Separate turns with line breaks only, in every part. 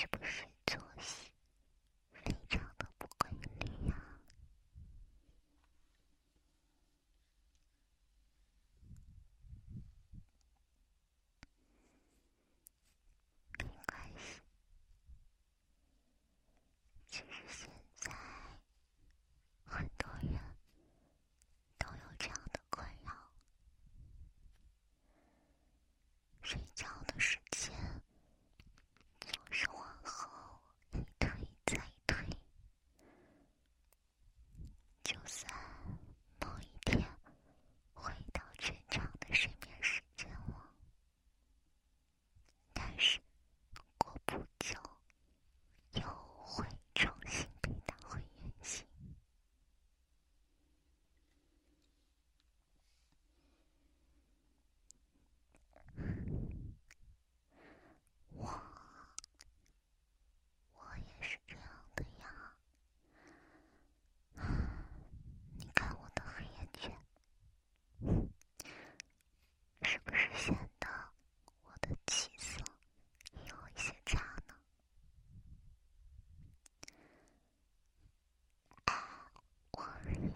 是不是作息非常的不规律呀？没关系，其实现在很多人都有这样的困扰，睡觉。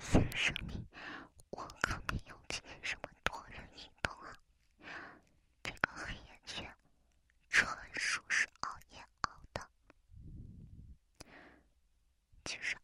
先生，你，我可没有今天这么多人运动啊。这个黑眼圈，纯属是熬夜熬的。其实。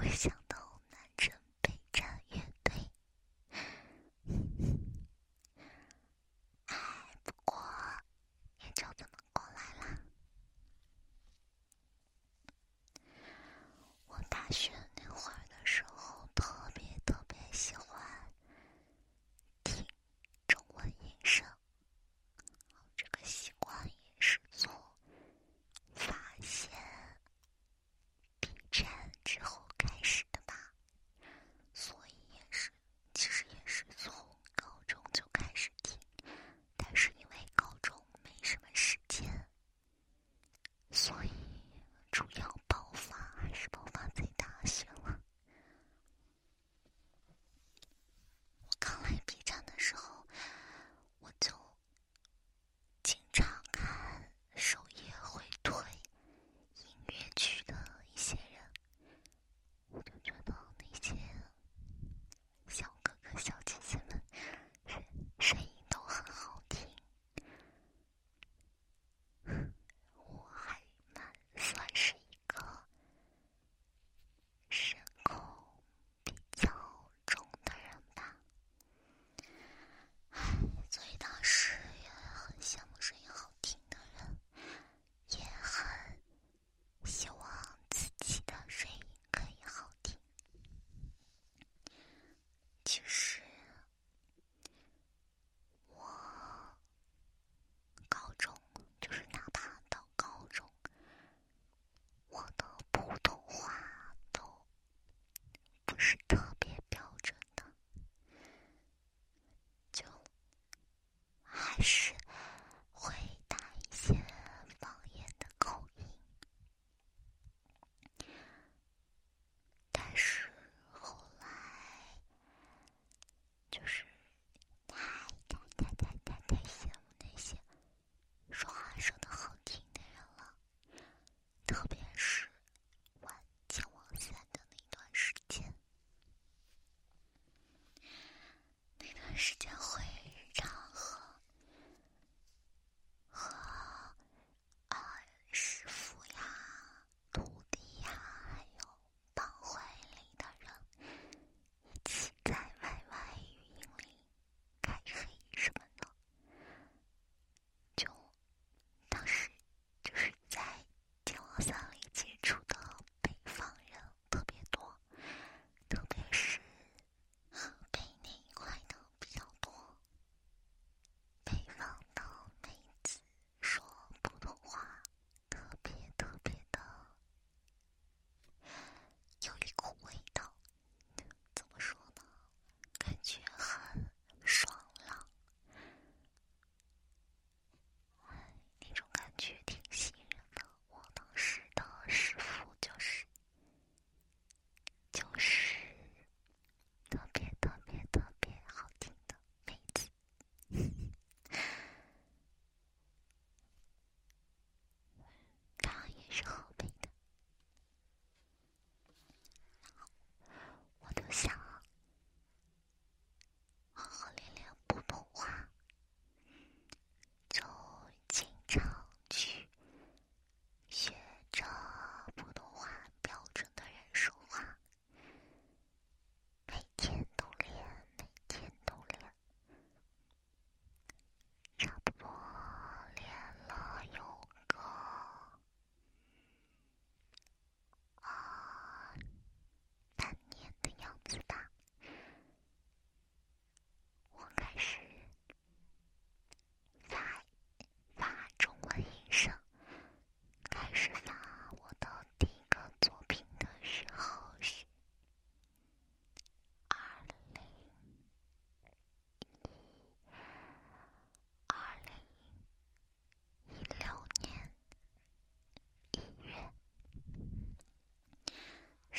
回想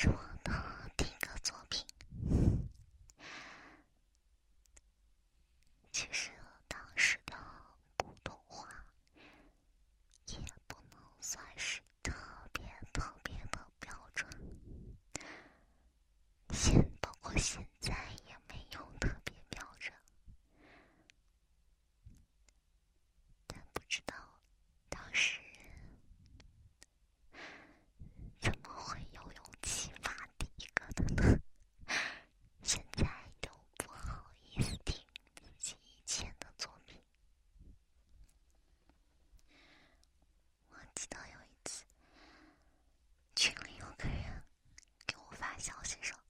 是我的第一个作品。其实当时的普通话也不能算是特别特别的标准，现包括现在也没有特别标准，但不知道当时怎么会有勇气发第一个的呢？现在都不好意思听自己以前的作品。我记得有一次，群里有个人小心手。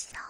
小。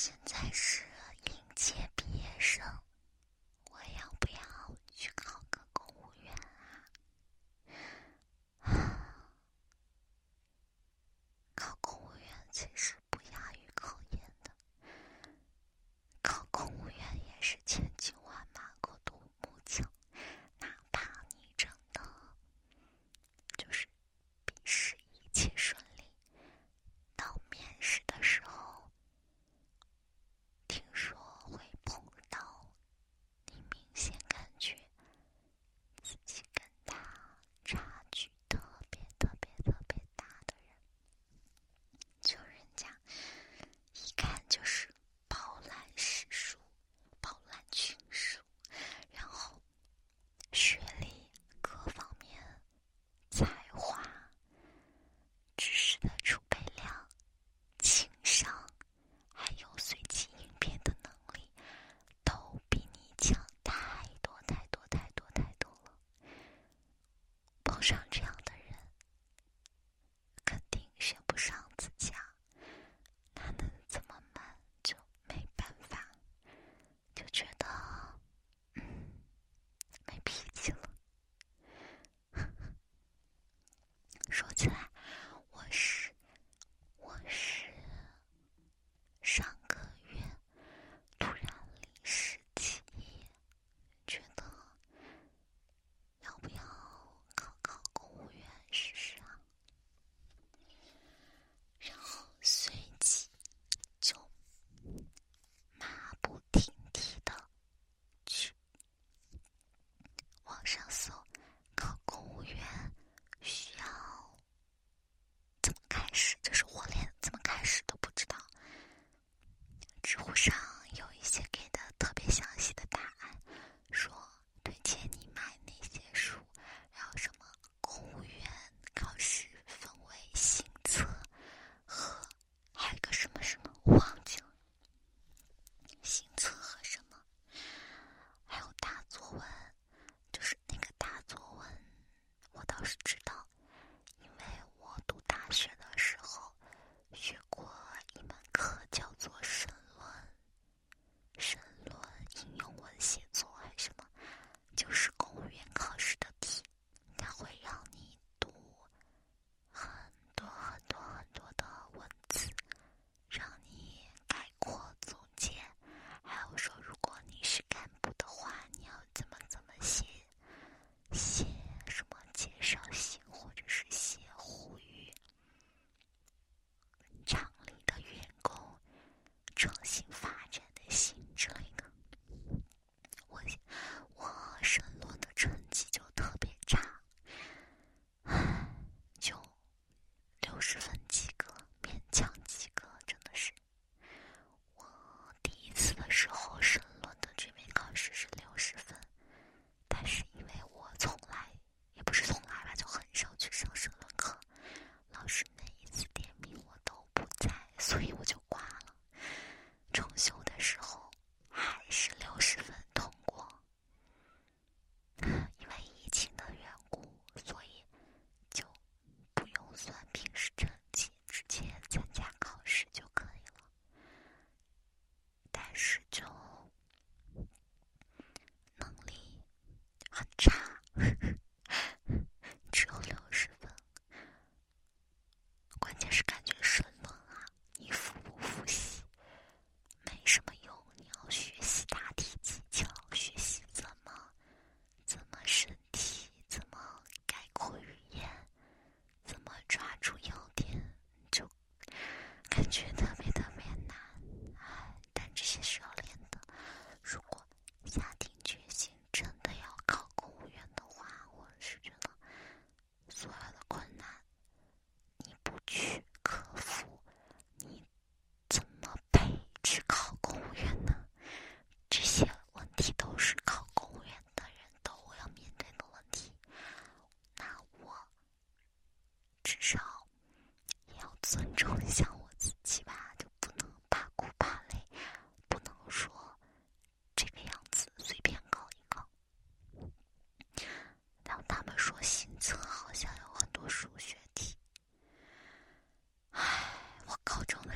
现在是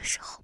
时候